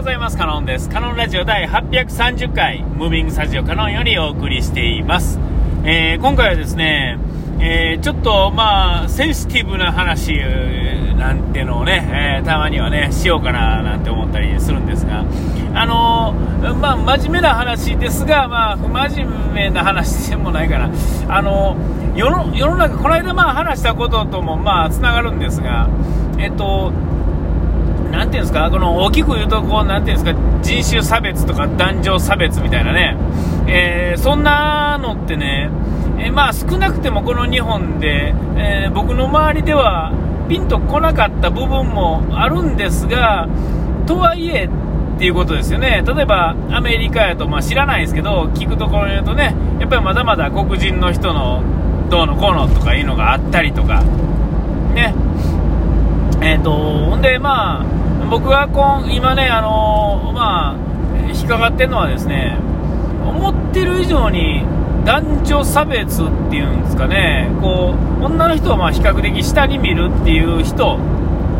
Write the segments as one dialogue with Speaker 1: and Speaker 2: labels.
Speaker 1: ございます。カノンです。カノンラジオ第830回、ムービングスタジオカノンよりお送りしています。えー今回はですね、えーちょっとまあ、センシティブな話なんてのをね、えーたまにはね、しようかななんて思ったりするんですが、あのーまあ、真面目な話ですが、まあ、不真面目な話でもないかな。あのー世の世の中、この間まあ話したことともまあ、つながるんですが、えっと、なていうんですか、この大きく言うと、こう、なていうんですか、人種差別とか男女差別みたいなね、えーそんなのってね、えーまあ少なくてもこの日本で、えー僕の周りではピンとこなかった部分もあるんですが、とはいえっていうことですよね。例えばアメリカやと、まあ知らないですけど、聞くところによるとね、やっぱりまだまだ黒人の人のどうのこうのとかいうのがあったりとか、ね、えー、とほんで、まあ、僕がこん今ね、あのまあ、引っかかってるのはですね、思ってる以上に男女差別っていうんですかね、こう女の人をまあ比較的下に見るっていう人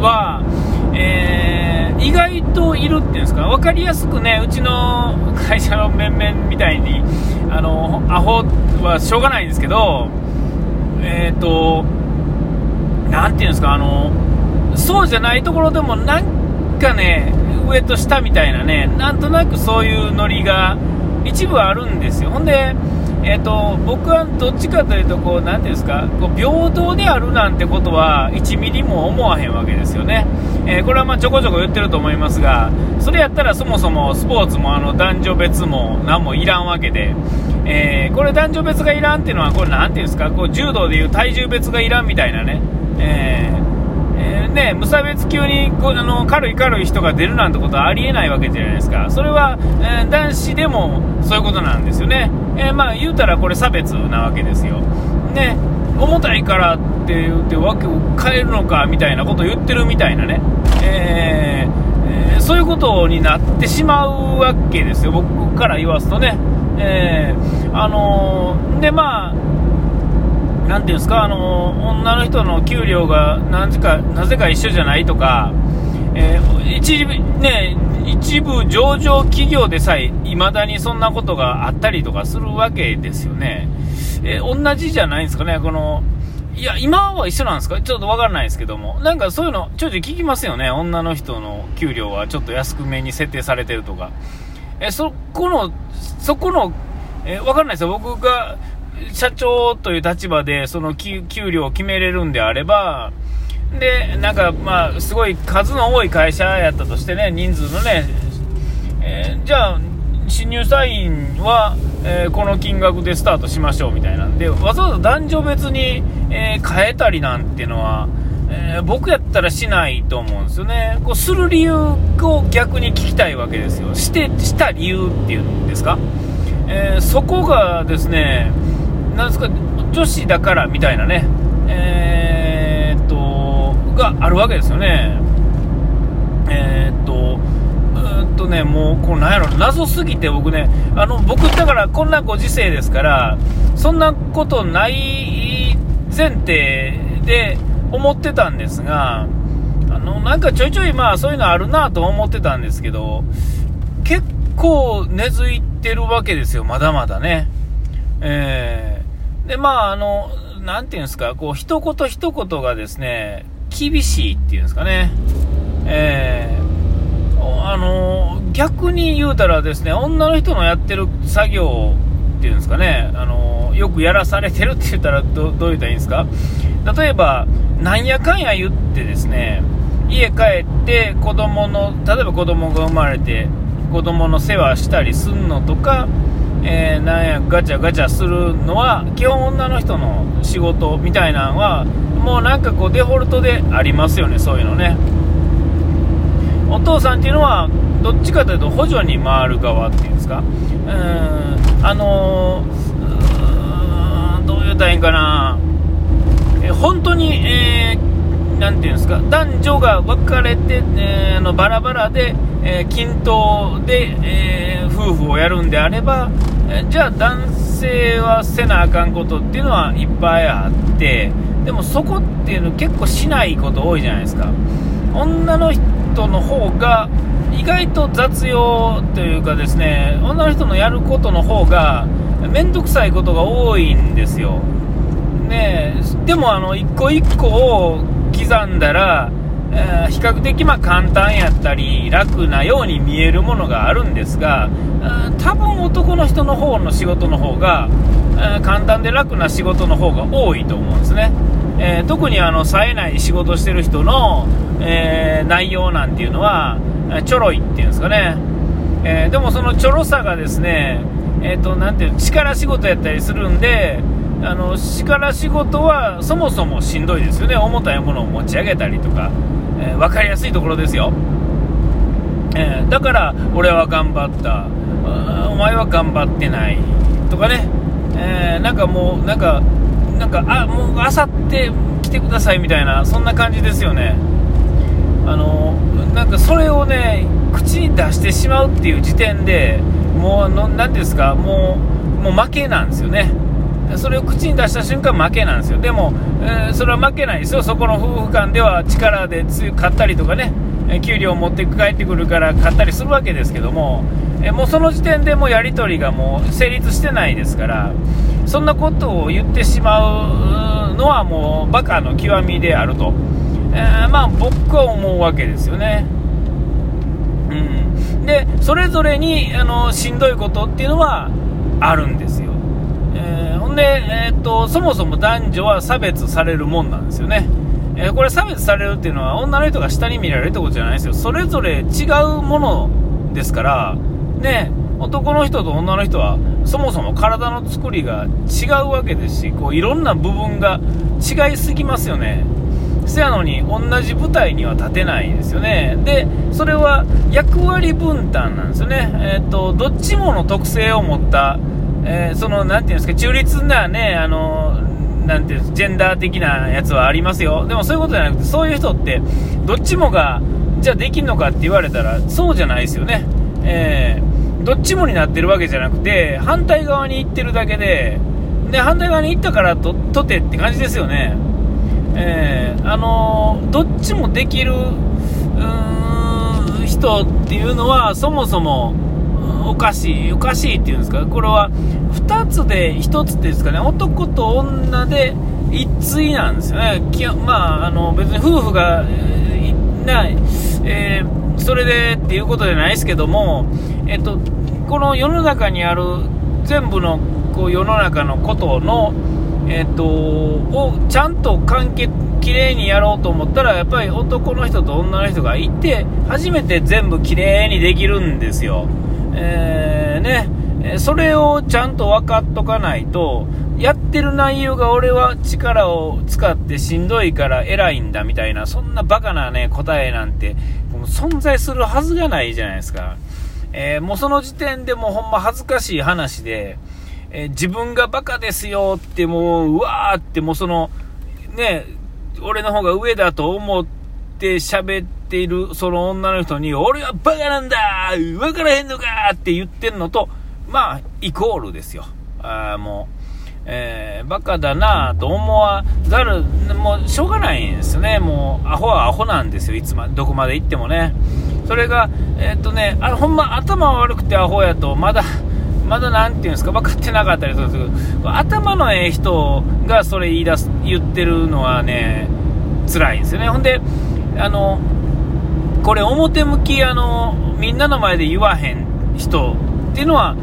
Speaker 1: は、えー意外といるっていうんですか、分かりやすくね、うちの会社の面々みたいに、あのアホはしょうがないんですけど、えっ、と、なんていうんですか、あの、そうじゃないところでもなんかね、上と下みたいなね、なんとなくそういうノリが一部あるんですよ。ほんで、えっ、と、僕はどっちかというと、こう、なんていうんですか、こう平等であるなんてことは1ミリも思わへんわけですよね。えーこれはまちょこちょこ言ってると思いますが、それやったらそもそもスポーツもあの男女別も何もいらんわけで、えーこれ男女別がいらんっていうのは、これなんていうんですか、こう柔道でいう体重別がいらんみたいなね、えーね、無差別級にこあの軽い軽い人が出るなんてことはありえないわけじゃないですか、それは、えー男子でもそういうことなんですよね、えーまあ言うたらこれ差別なわけですよ、ね、重たいからって言って訳を変えるのかみたいなことを言ってるみたいなね、えーえそういうことになってしまうわけですよ、僕から言わすとね。えあのでまあなていうんですか、あの女の人の給料がなぜかなぜか一緒じゃないとか、えー一部ね、一部上場企業でさえ、いまだにそんなことがあったりとかするわけですよね。えー同じじゃないんですかね、この、いや、今は一緒なんですか？ちょっとわからないですけども。なんかそういうの、ちょいちょい聞きますよね。女の人の給料はちょっと安くめに設定されてるとか。え、そこの、そこの、え、わかんないですよ。僕が社長という立場で、その給料を決めれるんであれば、で、なんか、まあ、すごい数の多い会社やったとしてね、人数のね、えーじゃあ、新入社員は、えーこの金額でスタートしましょうみたいなんで、わざわざ男女別に、えー変えたりなんてのは、えー僕やったらしないと思うんですよね。こうする理由を逆に聞きたいわけですよ。して、した理由っていうんですか？えーそこがですね、なんですか、女子だからみたいなね、えーっと、があるわけですよね。えーっと、うーんとね、もう、こうなんやろ、謎すぎて僕ね、あの、僕だからこんなご時世ですから、そんなことない前提で思ってたんですが、あの、なんかちょいちょいまあそういうのあるなと思ってたんですけど、結構根付いてるわけですよ、まだまだね。えー、で、まあ、あの、なんていうんですか、こう、一言一言がですね、厳しいっていうんですかね。えー、あの、逆に言うたらですね、女の人のやってる作業っていうんですかね、あの、よくやらされてるって言ったらどどう言ったらいいんですか例えば、なんやかんや言ってですね、家帰って子供の、例えば子供が生まれて、子供の世話したりすんのとか、えーなんやガチャガチャするのは基本女の人の仕事みたいなのはもうなんかこうデフォルトでありますよねそういうのね。お父さんっていうのはどっちかというと補助に回る側っていうんですか？うんあのーどう言うたらいいんかな？え本当に、えーなんていうんですか？男女が分かれて、えーのバラバラで、えー均等で、えー夫婦をやるんであれば、じゃあ男性はせなあかんことっていうのはいっぱいあってでもそこっていうの結構しないこと多いじゃないですか。女の人の方が意外と雑用というかですね女の人のやることの方が面倒くさいことが多いんですよ、ね、でもあの一個一個を刻んだら、え、比較的ま簡単やったり楽なように見えるものがあるんですが多分男の人の方の仕事の方が、え、簡単で楽な仕事の方が多いと思うんですね、えー、特にあの冴えない仕事してる人の、え内容なんていうのはちょろいっていうんですかね、えでもそのちょろさがですねえーと、なていう力仕事やったりするんであの力仕事はそもそもしんどいですよね。重たいものを持ち上げたりとか、えー、分かりやすいところですよ、えー、だから俺は頑張った。お前は頑張ってない。とかね、えー、なんかもうなんかなんかあもうあさって来てくださいみたいなそんな感じですよね。あのなんかそれをね口に出してしまうっていう時点でもうの、なんですか、もう、もう負けなんですよね。それを口に出した瞬間負けなんですよ。でも、えー、それは負けないですよ。そこの夫婦間では力で買ったりとかね、給料を持って帰ってくるから買ったりするわけですけども、えー、もうその時点でもうやり取りがもう成立してないですから、そんなことを言ってしまうのはもうバカの極みであると、えー、まあ僕は思うわけですよね。うんでそれぞれにあのしんどいことっていうのはあるんですよ、で、えー、っとそもそも男女は差別されるもんなんですよね、えー、これ差別されるっていうのは女の人が下に見られるってことじゃないですよそれぞれ違うものですからね男の人と女の人はそもそも体の作りが違うわけですしこういろんな部分が違いすぎますよねせやのに同じ舞台には立てないですよね。で、それは役割分担なんですよね。えっ、ー、と、どっちもの特性を持った、えー、その、なんていうんですか、中立なね、あの、なんていうジェンダー的なやつはありますよ。でもそういうことじゃなくて、そういう人って、どっちもが、じゃあできんのかって言われたら、そうじゃないですよね。えー、どっちもになってるわけじゃなくて、反対側に行ってるだけで、で、反対側に行ったからと、とてって感じですよね。えー、あのー、どっちもできる人っていうのはそもそもおかしい、おかしいっていうんですか、これは2つで1つっていうんですかね、男と女で一対なんですよね、まあ、あの別に夫婦が、えー、ない、えー、それでっていうことじゃないですけども、えっと、この世の中にある全部のこう世の中のことのえっ、と、をちゃんと関係、きれいにやろうと思ったら、やっぱり男の人と女の人がいて、初めて全部きれいにできるんですよ。えー、ね、それをちゃんと分かっとかないと、やってる内容が俺は力を使ってしんどいから偉いんだみたいな、そんなバカなね、答えなんて、存在するはずがないじゃないですか。えー、もうその時点でもうほんま恥ずかしい話で、えー、自分がバカですよってもう、うわーってもうその、ね、俺の方が上だと思って喋ってているその女の人に、俺はバカなんだわからへんのかって言ってんのと、まあ、イコールですよ。あもう。えー、バカだなと思わざる、もうしょうがないんですね。もう、アホはアホなんですよ。いつまで、どこまで行ってもね。それが、えー、っとね、あほんま頭悪くてアホやと、まだ、まだ何て言うんですか分かってなかったりするんですけど頭のええ人がそれ言い出す言ってるのはね辛いんですよねほんであのこれ表向きあのみんなの前で言わへん人っていうのは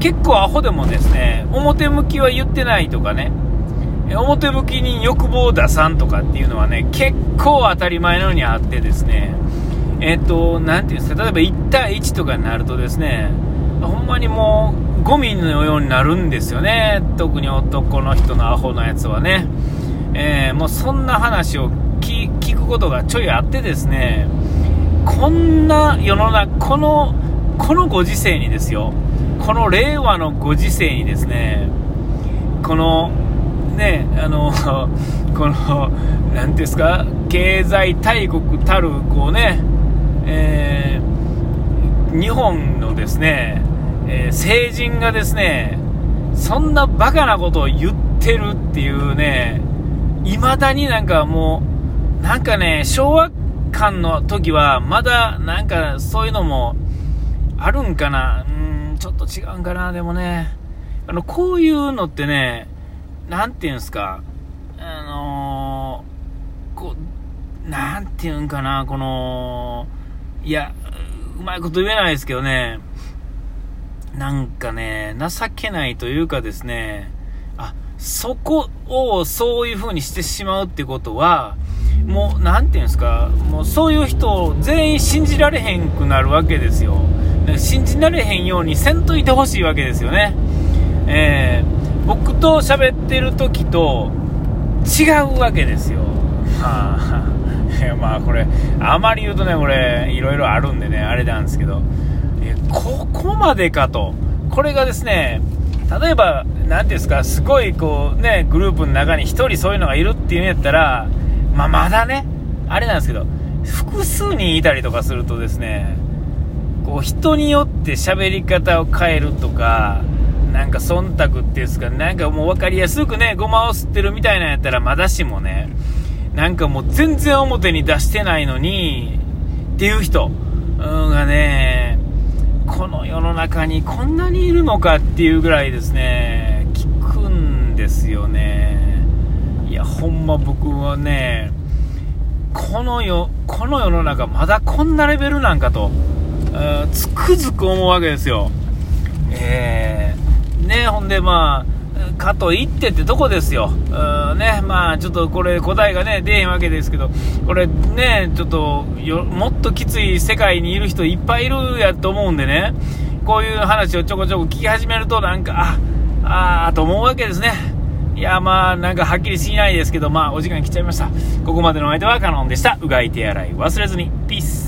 Speaker 1: 結構アホでもですね表向きは言ってないとかね表向きに欲望を出さんとかっていうのはね結構当たり前のようにあってですねえっ、と、なんていうんですか、例えば1対1とかになるとですね、ほんまにもうゴミのようになるんですよね特に男の人のアホなやつはね、えー、もうそんな話を聞くことがちょいあってですねこんな世の中このこのご時世にですよ。この令和のご時世にですねこのねあの この何ですか経済大国たるこうね、えー、日本のですねえー、成人がですね、そんなバカなことを言ってるっていうね、未だになんかもう、なんかね、昭和間の時は、まだなんかそういうのもあるんかな。うん、ちょっと違うんかな、でもね。あの、こういうのってね、なんていうんすか、あのー、こう、なんていうんかな、この、いや、うまいこと言えないですけどね、なんかね、情けないというかですね、あ、そこをそういう風にしてしまうってことは、もう、なんていうんですか、もうそういう人を全員信じられへんくなるわけですよ。信じられへんようにせんといてほしいわけですよね。えー、僕と喋ってる時と違うわけですよ。はあ、まあこれ、あまり言うとね、これ、いろいろあるんでね、あれなんですけど、えここまでかと。これがですね、例えば、何ていうんですか、すごいこうね、グループの中に1人そういうのがいるっていうんやったら、まあ、まだね、あれなんですけど、複数人いたりとかするとですね、こう人によって喋り方を変えるとか、なんか忖度っていうんですか、なんかもう分かりやすくね、ごまを吸ってるみたいなんやったらまだしもね、なんかもう全然表に出してないのに、っていう人がね、この世の中にこんなにいるのかっていうぐらいですね、聞くんですよね。いや、ほんま僕はね、この世、この世の中まだこんなレベルなんかと、つくづく思うわけですよ。えー、ね、ほんでまあ、かといってってとこですよ。うんね、まあちょっとこれ答えがね、出へんわけですけど、これね、ちょっとよ、もっときつい世界にいる人いっぱいいるやと思うんでね、こういう話をちょこちょこ聞き始めるとなんか、あ、あーと思うわけですね。いや、まあ、なんかはっきりしないですけど、まあ、お時間来ちゃいました。ここまでの相手はカノンでした。うがい手洗い忘れずに。ピース。